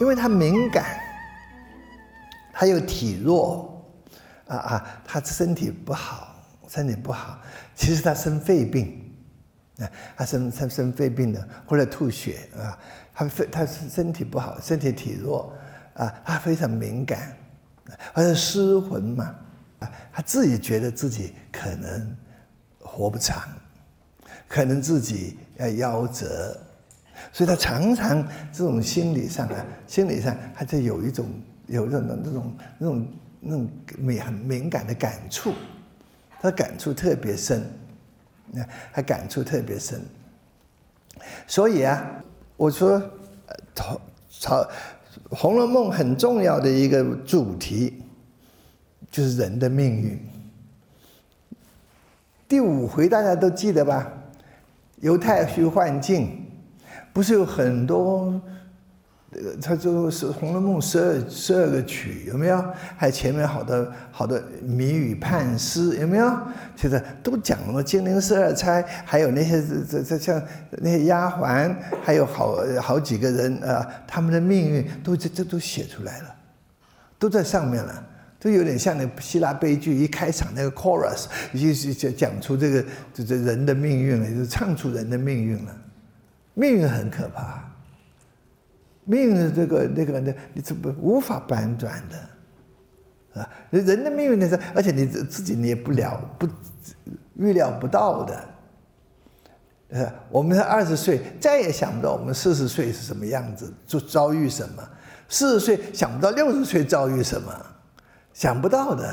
因为他敏感，他又体弱，啊啊，他身体不好，身体不好。其实他生肺病，啊，他生生生肺病的，或者吐血啊，他肺他身体不好，身体体弱，啊，他非常敏感，他是失魂嘛，啊，他自己觉得自己可能活不长，可能自己要夭折。所以他常常这种心理上啊，心理上他就有一种有这种那种那种那种敏很敏感的感触，他感触特别深，那他感触特别深。所以啊，我说，朝朝《红楼梦》很重要的一个主题，就是人的命运。第五回大家都记得吧？犹太虚幻境。不是有很多，呃，他就是《红楼梦》十二十二个曲，有没有？还有前面好多好多谜语判诗，有没有？其实都讲了金陵十二钗，还有那些这这像那些丫鬟，还有好好几个人啊，他们的命运都这这都写出来了，都在上面了，都有点像那希腊悲剧一开场那个 chorus，就是讲讲出这个这这人的命运了，就唱出人的命运了。命运很可怕，命运的这个那个那，你怎么无法反转的啊？人的命运呢是，而且你自己你也不了不预料不到的。呃，我们二十岁再也想不到我们四十岁是什么样子，就遭遇什么；四十岁想不到六十岁遭遇什么，想不到的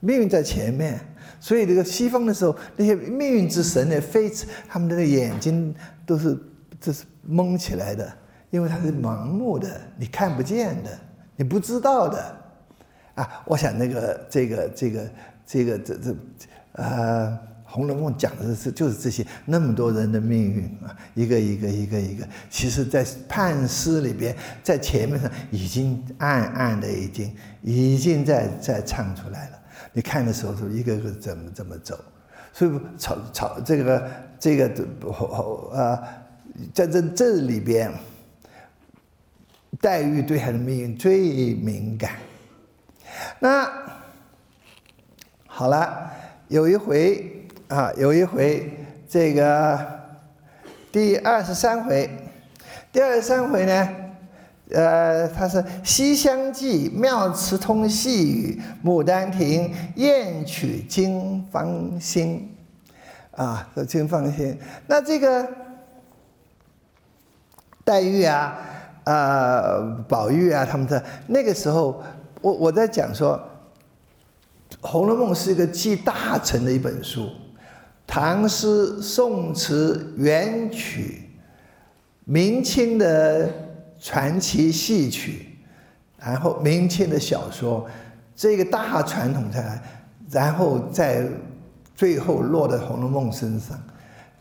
命运在前面。所以这个西方的时候，那些命运之神呢，飞他们的眼睛都是。这是蒙起来的，因为它是盲目的，你看不见的，你不知道的，啊！我想那个这个这个这个这这，呃，《红楼梦》讲的是就是这些那么多人的命运啊，一个一个一个一个，其实在判诗里边，在前面上已经暗暗的已经已经在在唱出来了。你看的时候，是一个个怎么怎么走，所以朝朝这个这个啊。在这这里边，黛玉对他的命运最敏感。那好了，有一回啊，有一回，这个第二十三回，第二十三回呢，呃，他是《西厢记》妙词通细语，《牡丹亭》艳曲金芳心，啊，这金芳心。那这个。黛玉啊，呃，宝玉啊，他们在那个时候，我我在讲说，《红楼梦》是一个集大成的一本书，唐诗、宋词、元曲、明清的传奇戏曲，然后明清的小说，这个大传统下来，然后在最后落在《红楼梦》身上。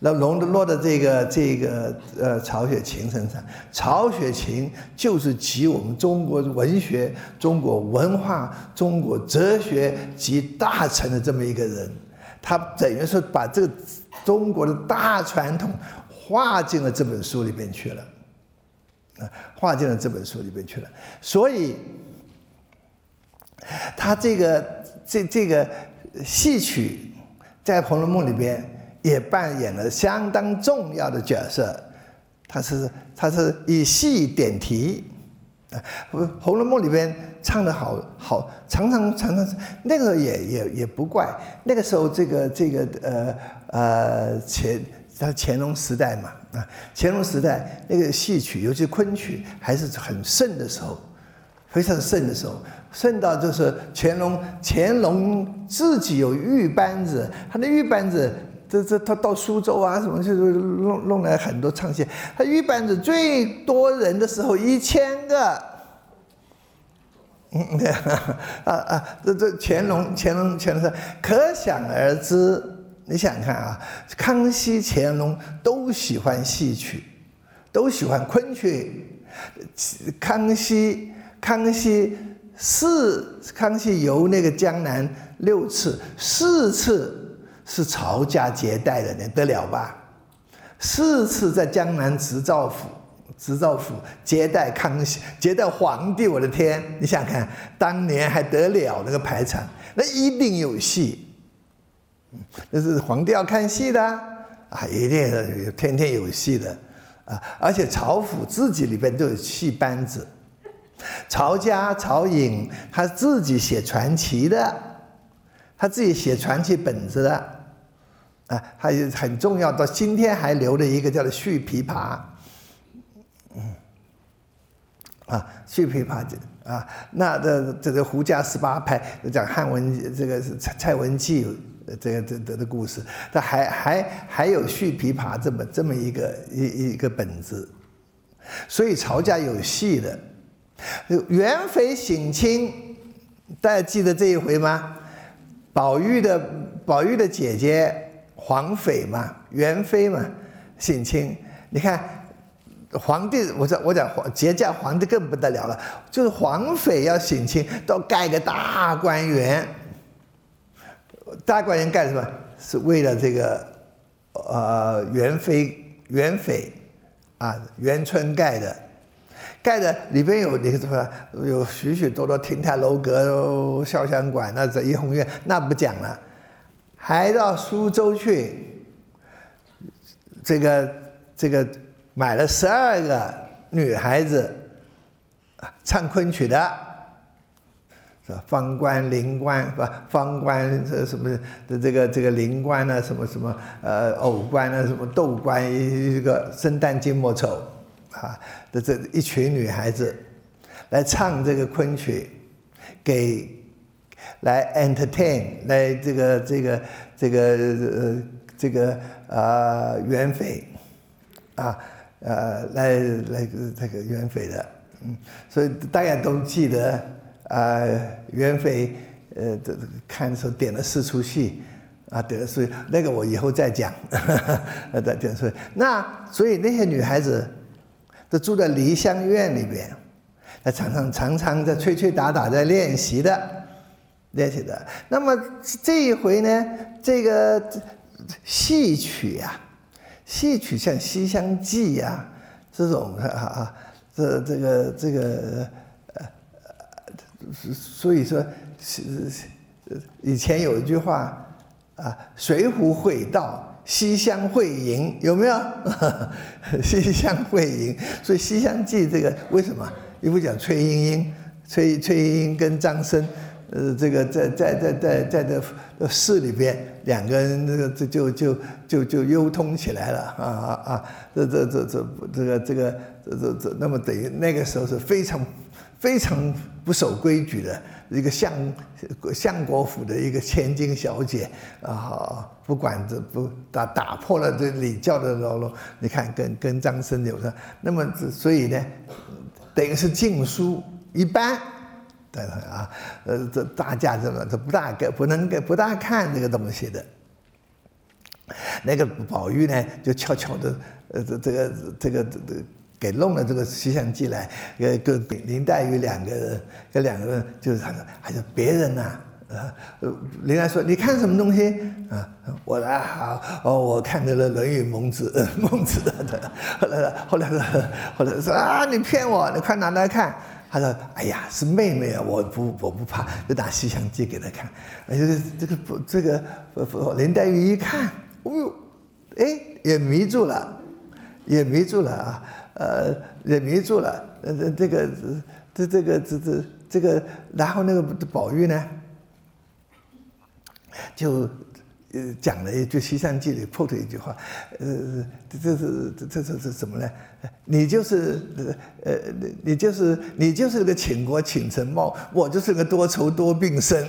那龙的落到这个这个呃曹雪芹身上，曹雪芹就是集我们中国文学、中国文化、中国哲学集大成的这么一个人，他等于说把这个中国的大传统画进了这本书里边去了，啊，画进了这本书里边去了，所以他这个这这个戏曲在《红楼梦》里边。也扮演了相当重要的角色，他是他是以戏点题，啊，《红楼梦》里边唱的好好，常常常常那个也也也不怪，那个时候这个这个呃呃乾他乾隆时代嘛啊，乾隆时代那个戏曲，尤其昆曲还是很盛的时候，非常盛的时候，盛到就是乾隆乾隆自己有玉班子，他的玉班子。这这他到苏州啊什么就是弄弄来很多唱戏，他玉班子最多人的时候一千个，嗯对啊啊这这乾隆乾隆乾隆是可想而知，你想想看啊，康熙乾隆都喜欢戏曲，都喜欢昆曲，康熙康熙四康熙游那个江南六次四次。是曹家接待的，你得了吧？四次在江南执照府执照府接待康熙，接待皇帝。我的天，你想看当年还得了那个排场，那一定有戏。那是皇帝要看戏的啊，一定天天有戏的啊。而且曹府自己里边都有戏班子，曹家曹颖他自己写传奇的，他自己写传奇本子的啊，还有很重要，到今天还留了一个叫做《续琵琶》。嗯，啊，续琵琶这啊，那这这个胡家十八拍讲汉文，这个蔡蔡文姬这个这这的故事，他还还还有续琵琶这么这么一个一一个本子，所以曹家有戏的。元妃省亲，大家记得这一回吗？宝玉的宝玉的姐姐皇妃嘛，元妃嘛，省亲，你看。皇帝，我讲我讲皇节假皇帝更不得了了，就是皇妃要省亲，都盖个大观园。大观园干什么？是为了这个，呃，元妃元妃啊，元春盖的，盖的里边有那个什么，有许许多多亭台楼阁、潇湘馆，那这怡红院那不讲了，还到苏州去，这个这个。买了十二个女孩子，唱昆曲的，是吧？方官、灵官，不？方官这什么的这个这个灵官呢？什么什么呃偶官呢？什么斗官？一个生旦净末丑啊的这一群女孩子来唱这个昆曲，给来 entertain 来这个这个这个呃这个啊元妃啊。呃，来来这个元妃的，嗯，所以大家都记得啊，元妃呃，这这看的时候点了四出戏，啊，点了四，那个我以后再讲，呃，再点出。那所以那些女孩子都住在梨香院里边，那常常常常在吹吹打打在练习的，练习的。那么这一回呢，这个戏曲呀。戏曲像《西厢记》呀，这种啊啊，这这个这个呃，所以说是以前有一句话啊，“水浒会道，西厢会吟”，有没有？西厢会吟，所以《西厢记》这个为什么？因为讲崔莺莺，崔崔莺莺跟张生。呃，这个在在在在在这市里边，两个人这个这就就就就幽通起来了啊啊啊！这这这这这个这个这这这，那么等于那个时候是非常非常不守规矩的一个相相国府的一个千金小姐啊，不管这不打打破了这礼教的喽喽，你看跟跟张生有的，那么所以呢，等于是禁书一般。对啊，呃，这大家这个这不大给不能给不大看这个东西的。那个宝玉呢，就悄悄的，呃，这这个这个这给弄了这个《西厢记》来，呃，跟林黛玉两个人，跟两个人就是他说，还是别人呐，呃，林黛玉说你看什么东西啊？我来好，哦，我看到了《论语》孟子，孟子的。后来后来后来说啊，你骗我，你快拿来看。他说：“哎呀，是妹妹啊，我不，我不怕，就拿《西厢记》给他看。哎，这个，这个不，这个林黛玉一看，哦呦，哎，也迷住了，也迷住了啊，呃，也迷住了。呃，这个，这，这个，这，这，这个，然后那个宝玉呢，就。”呃，讲了一句《西厢记》里破的一句话，呃，这是这这这是什么呢？你就是呃，你就是你就是个倾国倾城貌，我就是个多愁多病身。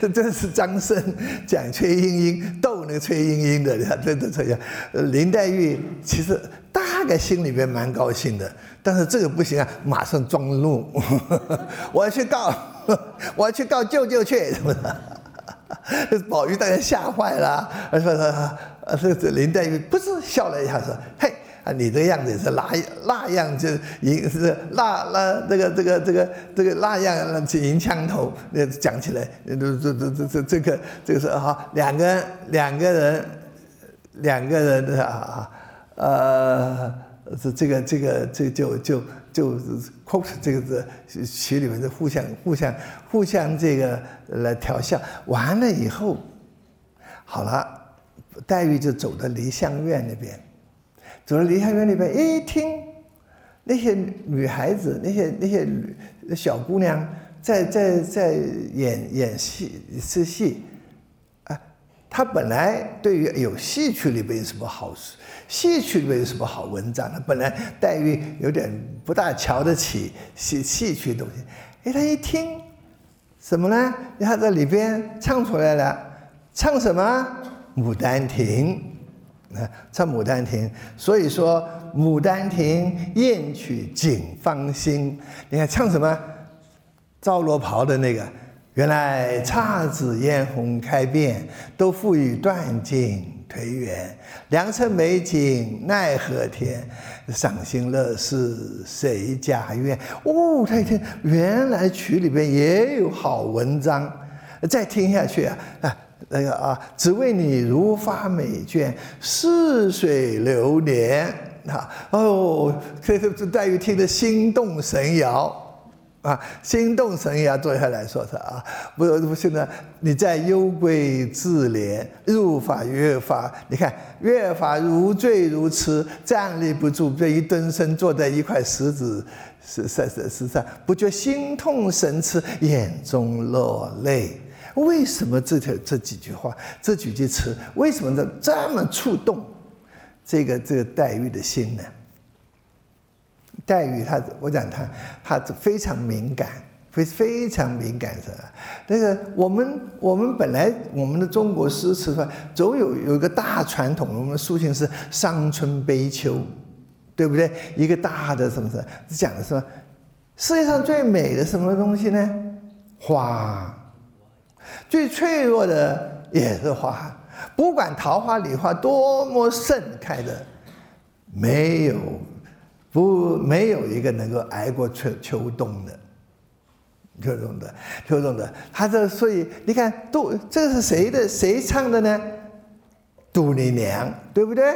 这 这是张生讲崔莺莺逗那个崔莺莺的，这这这样。林黛玉其实大概心里边蛮高兴的，但是这个不行啊，马上装怒，我要去告，我要去告舅舅去，是不是？这 宝玉当然吓坏了，说说，这这林黛玉不是笑了一下说：“嘿，啊，你这个样子也是那那样，就银是那那这个这个这个这个那样去银枪头。”那讲起来，这这这这这个这个是哈，两个两个人两个人的啊呃这这个这个这就就就 quote 这个字曲里面的互相互相互相这个来调笑，完了以后，好了，黛玉就走到梨香院那边，走到梨香院那边一听，那些女孩子那些那些小姑娘在在在演演戏是戏。他本来对于有戏曲里边有什么好戏曲里边有什么好文章呢？本来黛玉有点不大瞧得起戏戏曲东西，哎，他一听什么呢？他在里边唱出来了，唱什么《牡丹亭》啊？唱《牡丹亭》，所以说《牡丹亭》艳曲锦芳心。你看唱什么？赵罗袍的那个。原来姹紫嫣红开遍，都付与断井颓垣。良辰美景奈何天，赏心乐事谁家院？哦，他一听，原来曲里边也有好文章。再听下去啊啊，那个啊，只为你如发美眷，似水流年。啊哦，这这黛玉听得心动神摇。啊，心动神也要坐下来说说啊，不不，现在你在幽闺自怜，入法越发，你看越发如醉如痴，站立不住，这一蹲身坐在一块石子石石石石上，不觉心痛神痴，眼中落泪。为什么这条这几句话，这几句词，为什么这这么触动这个这个黛玉的心呢？黛玉，她我讲她，她非常敏感，非非常敏感是吧？那个我们我们本来我们的中国诗词吧，总有有一个大传统，我们抒情是伤春悲秋，对不对？一个大的什么什么，讲的是世界上最美的什么东西呢？花，最脆弱的也是花，不管桃花李花多么盛开的，没有。不，没有一个能够挨过秋秋冬的，秋冬的，秋冬的。他这所以你看，杜这是谁的？谁唱的呢？杜丽娘，对不对？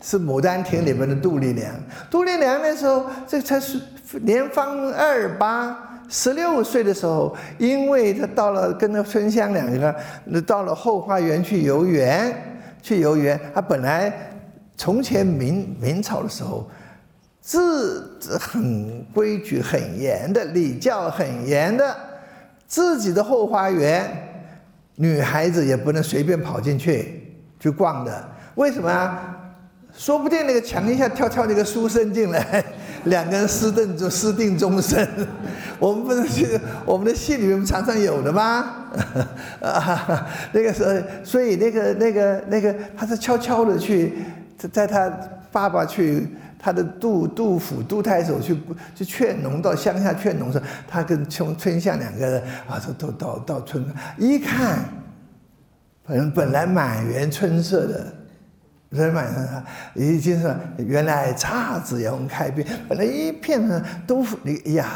是《牡丹亭》里面的杜丽娘。杜丽娘那时候，这才是年方二八，十六岁的时候，因为她到了跟那春香两个人到了后花园去游园，去游园。她本来从前明明朝的时候。字很规矩很严的礼教很严的，自己的后花园，女孩子也不能随便跑进去去逛的。为什么啊？说不定那个墙一下跳跳那个书生进来，两个人私定就私定终身。我们不是去我们的戏里面常常有的吗？啊，那个时候，所以那个那个那个，他是悄悄的去，在他爸爸去。他的杜杜甫杜太守去去劝农到乡下劝农时，他跟春春香两个人啊，都都到到村一看，本本来满园春色的，人满上已经是原来姹紫嫣红开遍，本来一片呢都你哎呀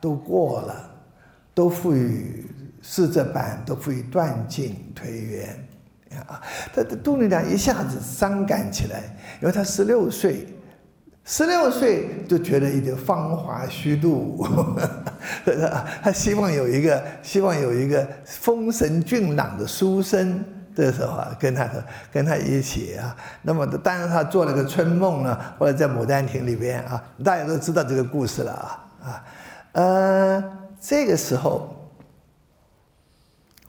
都过了，都赋予是这般，都赋予断井颓垣啊！他杜丽娘一下子伤感起来，因为他十六岁。十六岁就觉得一点芳华虚度，他希望有一个，希望有一个风神俊朗的书生，这时候啊，跟他跟他一起啊，那么当然他做了个春梦呢，或者在牡丹亭里边啊，大家都知道这个故事了啊啊，呃，这个时候，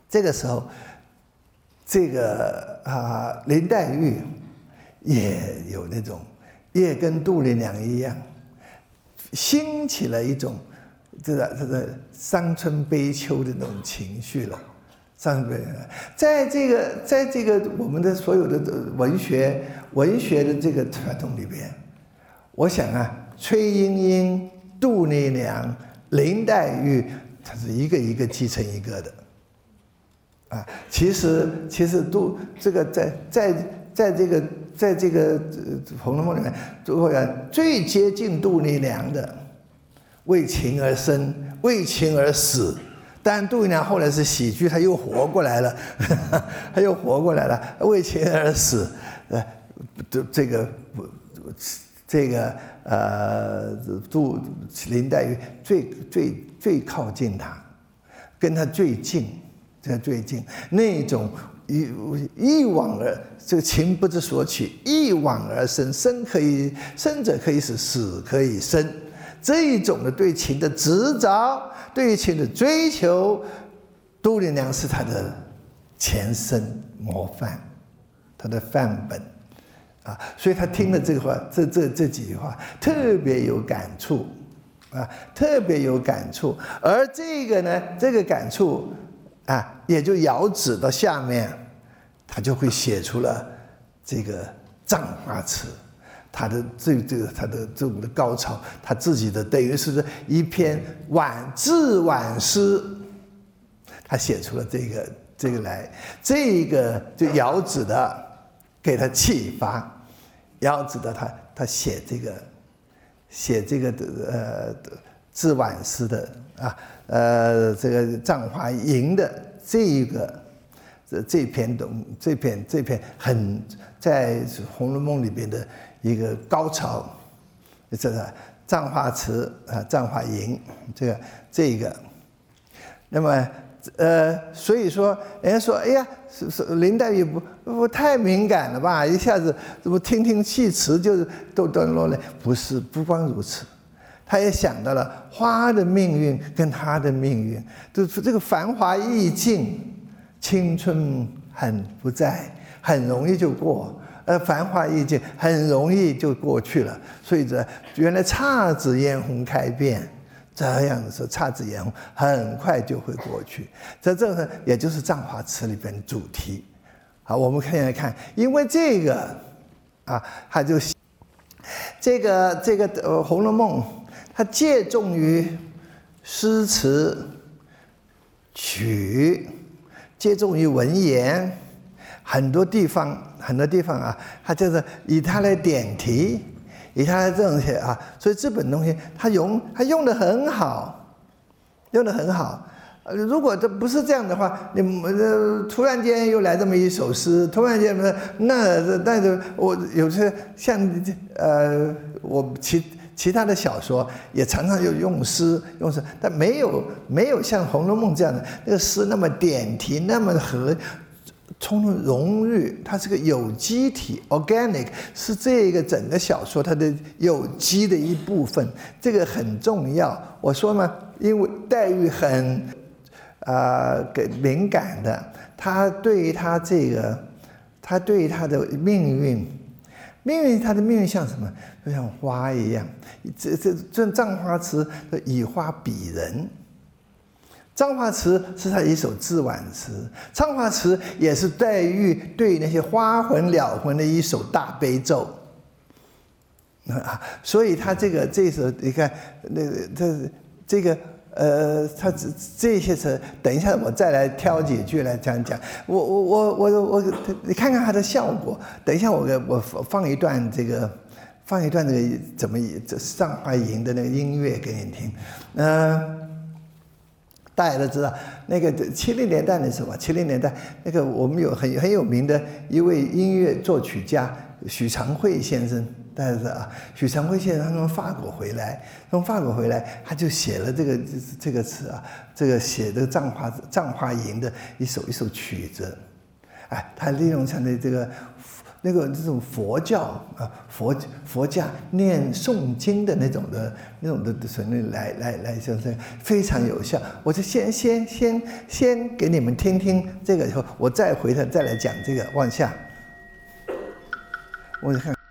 这个时候，这个啊林黛玉也有那种。也跟杜丽娘一样，兴起了一种这个这个伤春悲秋的那种情绪了。伤春，在这个在这个我们的所有的文学文学的这个传统里边，我想啊，崔莺莺、杜丽娘、林黛玉，它是一个一个继承一个的。啊，其实其实杜这个在在在这个。在这个《红楼梦》里面，最后最接近杜丽娘的，为情而生，为情而死。但杜丽娘后来是喜剧，她又活过来了，她又活过来了，为情而死。呃，这这个这个呃，杜林黛玉最最最靠近他，跟他最近，这最近那种一一往而这个情不知所起，一往而深，生可以生者可以死，死可以生，这一种的对情的执着，对情的追求，杜丽娘是他的前身模范，他的范本。啊，所以他听了这个话，这这这几句话特别有感触，啊，特别有感触。而这个呢，这个感触啊，也就遥指到下面，他就会写出了这个葬花词，他的这这个他的这种的高潮，他自己的等于是一篇挽自挽诗，他写出了这个这个来，这个就遥指的给他启发。要知道他他写这个，写这个的呃自挽诗的啊呃这个《葬花吟》的这一个这这篇东这篇这篇很在《红楼梦》里边的一个高潮，这个《葬花词》啊《葬花吟》这个这个，那么。呃，所以说，人家说，哎呀，是是林黛玉不不太敏感了吧？一下子怎么听听戏词就是都都落了？不是，不光如此，他也想到了花的命运跟他的命运，就是这个繁华易尽，青春很不在，很容易就过，呃繁华易尽，很容易就过去了。所以这原来姹紫嫣红开遍。这样子姹紫嫣红很快就会过去，在这个也就是《葬花词》里边的主题。好，我们看来看，因为这个啊，他就这个这个呃《红楼梦》，它借重于诗词曲，借重于文言，很多地方很多地方啊，它就是以它来点题。以他来这种些啊，所以这本东西他用他用的很好，用的很好。呃，如果这不是这样的话，你呃突然间又来这么一首诗，突然间那那我有些像呃我其其他的小说也常常有用诗用诗，但没有没有像《红楼梦》这样的那个诗那么点题那么和。充荣誉，它是个有机体，organic 是这个整个小说它的有机的一部分，这个很重要。我说嘛，因为黛玉很啊给敏感的，她对于她这个，她对于她的命运，命运她的命运像什么？就像花一样，这这这葬花词以花比人。葬花词是他一首自挽词，葬花词也是黛玉对那些花魂了魂的一首大悲咒。啊，所以他这个这首你看，那个这这个呃，他这这些词，等一下我再来挑几句来讲讲。我我我我我，你看看它的效果。等一下我给我放一段这个，放一段这个怎么这上花吟的那个音乐给你听，嗯。大家都知道，那个七零年代的时候，七零年代那个我们有很很有名的一位音乐作曲家许长惠先生，大家知道啊？许长惠先生他从法国回来，从法国回来，他就写了这个这个词啊，这个写的《葬花葬花吟》的一首一首曲子，哎，他利用他的这个。那个这种佛教啊，佛佛家念诵经的那种的那种的旋律来来来，就是非常有效。我就先先先先给你们听听这个，以后我再回头再来讲这个往下。我看。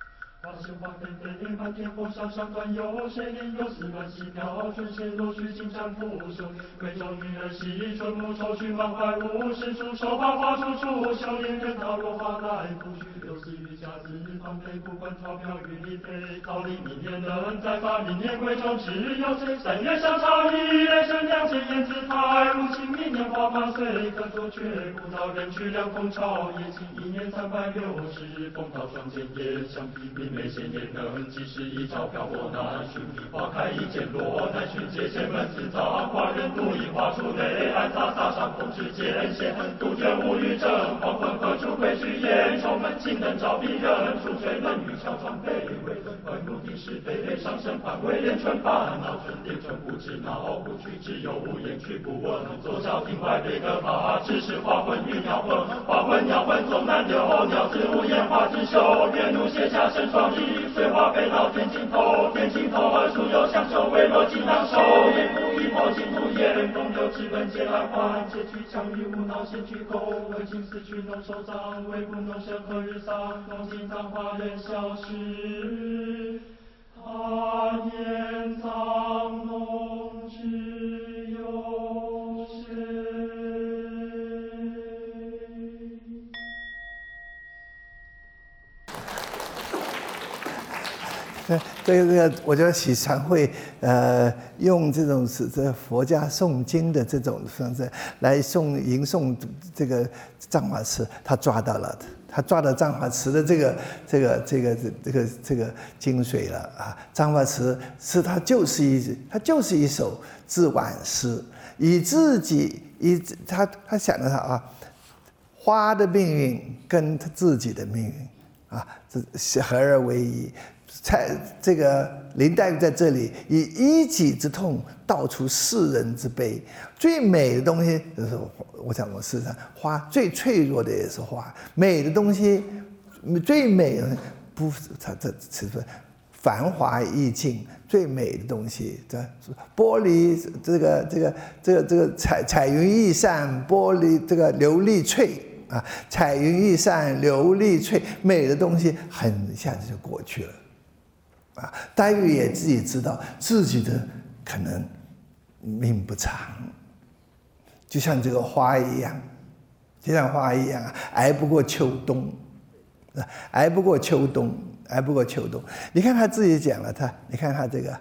天火上上端有谁吟有丝乱溪飘，春水落去金山拂袖。贵州女儿戏，春暮愁绪满怀物，诗书手把花处处，笑脸人道落花来不去。有时雨下字旁飞，不管钞票与你飞。桃李明年能再发，明年贵州只有谁？三月上朝一雷声，两千燕子台。如今明年花满蕎，可作却不到人去两风潮。也请一年三百六十，风涛霜剑也相比，明媚鲜艳能几时？一朝飘过南浔，花开一见落南浔，借仙门自葬花人独饮花树内，暗洒洒上空之间，闲杜鹃无语正，黄昏何处归去？烟愁门，青灯照壁人，出水门，玉桥窗北，微问关入地。是非悲伤生烦为连春烦恼，春天春不知恼，不去只有无言去不问。左脚庭外悲歌法，只是花魂与鸟魂，花魂鸟魂总难留，鸟字无言花自休。月怒写下生双翼，水花飞到天天尽头，天尽头何处有相守？微弱尽难受，眼不一破尽不言，风流之本皆来还，结局将与无脑先去勾，为情死去能收葬，为不浓生何日丧？浓尽葬花人消失，他年葬浓只这个，我觉得喜禅会呃用这种是这佛家诵经的这种方式来诵吟诵这个藏法词，他抓到了，他抓到藏法词的这个这个这个这个这个精髓了啊！藏法词是它就是一它就是一首自挽诗，以自己以他他想着他啊，花的命运跟他自己的命运啊，这合二为一。才这个林黛玉在这里以一己之痛道出世人之悲。最美的东西就是，我想我世上花最脆弱的也是花。美的东西，最美的不，它这是繁华意境最美的东西。这玻璃这个这个这个这个彩彩云易散，玻璃这个琉璃脆啊，彩云易散，琉璃脆，美的东西很一下子就过去了。啊，黛玉也自己知道自己的可能命不长，就像这个花一样，就像花一样，挨不过秋冬，挨不过秋冬，挨不过秋冬。你看他自己讲了，他，你看他这个，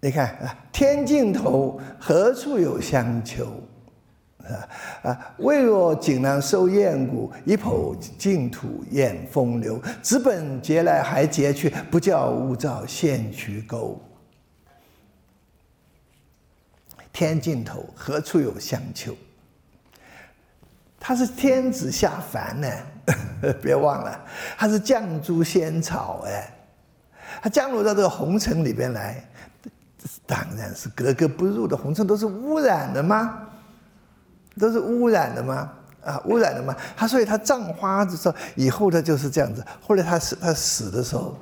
你看啊，天尽头何处有香丘？啊啊！未若锦囊收艳骨，一抔净土掩风流。直本劫来还劫去，不教勿造陷渠沟。天尽头何处有香丘？他是天子下凡呢，别忘了，他是绛珠仙草哎，他降落到这个红尘里边来，当然是格格不入的。红尘都是污染的吗？都是污染的吗？啊，污染的吗？他所以他葬花的时候，以后他就是这样子。后来他死，他死的时候，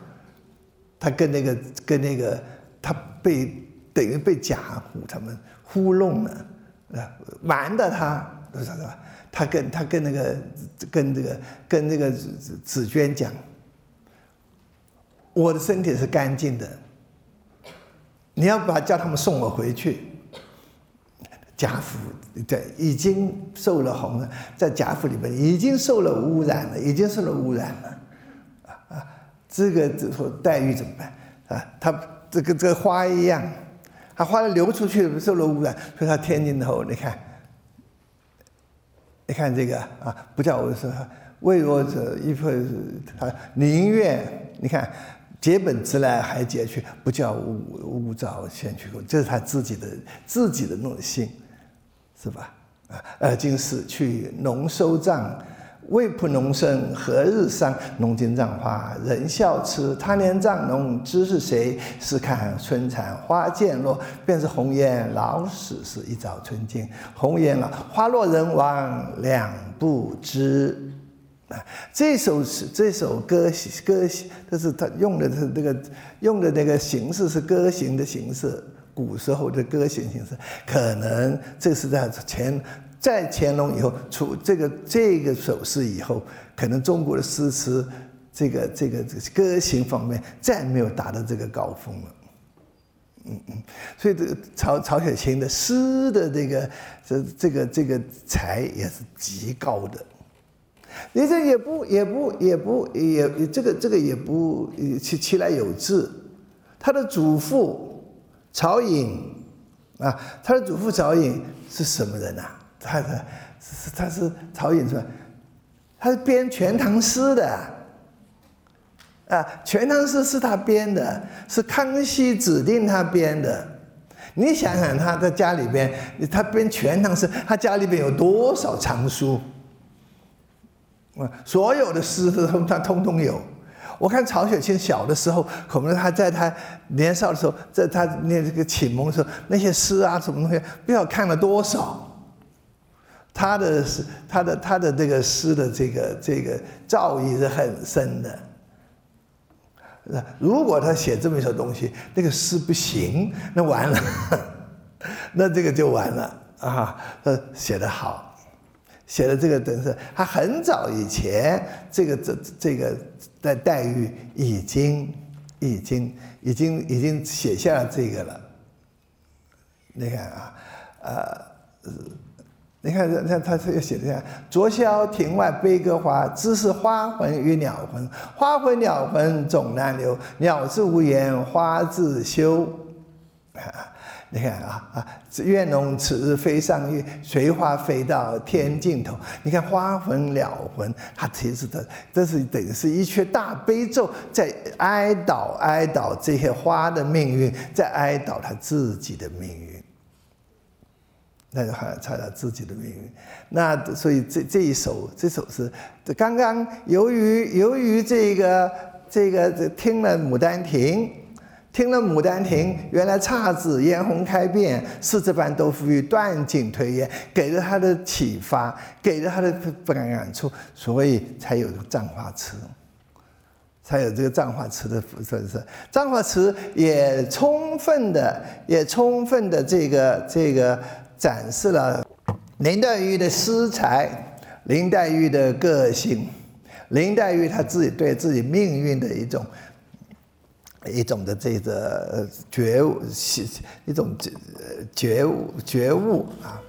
他跟那个跟那个他被等于被贾虎他们糊弄了，啊，瞒的他，是吧？他跟他跟那个跟这个跟那个紫紫娟讲，我的身体是干净的，你要把叫他们送我回去。贾府在已经受了红了，在贾府里面已经受了污染了，已经受了污染了，啊啊！这个这说黛玉怎么办啊？他这个这个花一样，他花流出去受了污染，所以他天津头，你看，你看这个啊，不叫我说为我者一份，他宁愿你看。结本之来还结去，不叫勿勿造先去。这是他自己的自己的那种心。是吧？啊，而今死去农收葬，未卜农生何日丧？农经葬花人笑痴，他年葬农知是谁？试看春残花渐落，便是红颜老死时。一早春尽红颜老，花落人亡两不知。啊，这首是这首歌歌，这是他用的是这个用的那个形式是歌行的形式。古时候的歌行形式，可能这是在乾在乾隆以后出这个这个首饰以后，可能中国的诗词这个这个这个歌行方面再没有达到这个高峰了。嗯嗯，所以这个曹曹雪芹的诗的这个这这个这个才也是极高的。你这也不也不也不也这个这个也不其其来有志，他的祖父。曹颖啊，他的祖父曹颖是什么人呐？他的是他是曹颖是吧？他是编《全唐诗》的啊，《全唐诗》是他编的，是康熙指定他编的。你想想他在家里边，他编《全唐诗》，他家里边有多少藏书啊，所有的诗都他通通有。我看曹雪芹小的时候，可能他在他年少的时候，在他念这个启蒙的时候，那些诗啊什么东西，不知道看了多少。他的诗，他的他的这个诗的这个这个造诣是很深的。那如果他写这么一首东西，那个诗不行，那完了，那这个就完了啊！呃，写得好，写的这个等是他很早以前，这个这这个的待遇已经已经已经已经写下了这个了。你看啊，呃。你看，他他他写的这样：昨宵庭外悲歌花，知是花魂与鸟魂。花魂鸟魂总难留，鸟自无言，花自休。你看啊啊，愿侬此日飞上月，随花飞到天尽头。你看花魂鸟魂，他其实的这是等于是一阙大悲咒，在哀悼哀悼这些花的命运，在哀悼他自己的命运。那就还猜到自己的命运，那所以这这一首这首诗，刚刚由于由于这个这个这听了《牡丹亭》，听了《牡丹亭》，原来姹紫嫣红开遍，四字半豆腐与断井颓垣，给了他的启发，给了他的不感感触，所以才有这个葬花词，才有这个葬花词的粉丝。葬花词也充分的也充分的这个这个。展示了林黛玉的诗才，林黛玉的个性，林黛玉她自己对自己命运的一种一种的这个觉悟，一种觉悟觉悟啊。